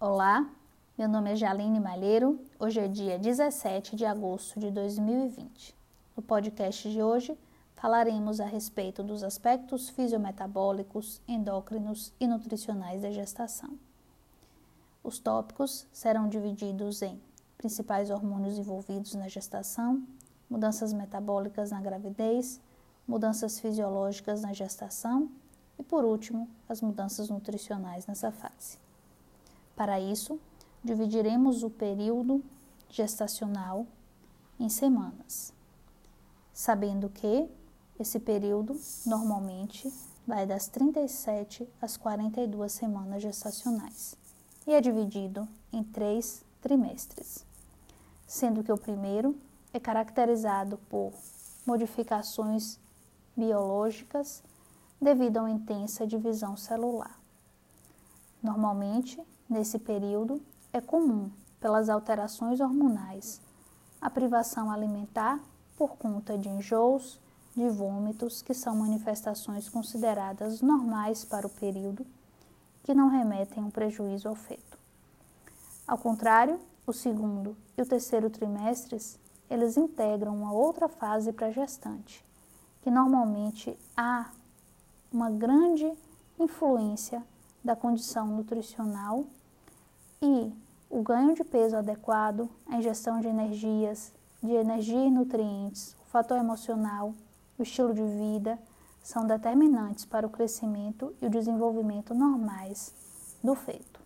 Olá, meu nome é Jaline Malheiro. Hoje é dia 17 de agosto de 2020. No podcast de hoje, falaremos a respeito dos aspectos fisiometabólicos, endócrinos e nutricionais da gestação. Os tópicos serão divididos em principais hormônios envolvidos na gestação, mudanças metabólicas na gravidez, mudanças fisiológicas na gestação e, por último, as mudanças nutricionais nessa fase. Para isso, dividiremos o período gestacional em semanas, sabendo que esse período normalmente vai das 37 às 42 semanas gestacionais e é dividido em três trimestres, sendo que o primeiro é caracterizado por modificações biológicas devido uma intensa divisão celular. Normalmente, Nesse período, é comum, pelas alterações hormonais, a privação alimentar por conta de enjoos, de vômitos, que são manifestações consideradas normais para o período, que não remetem um prejuízo ao feto. Ao contrário, o segundo e o terceiro trimestres, eles integram uma outra fase para a gestante, que normalmente há uma grande influência da condição nutricional e o ganho de peso adequado, a ingestão de energias, de energia e nutrientes, o fator emocional, o estilo de vida são determinantes para o crescimento e o desenvolvimento normais do feto.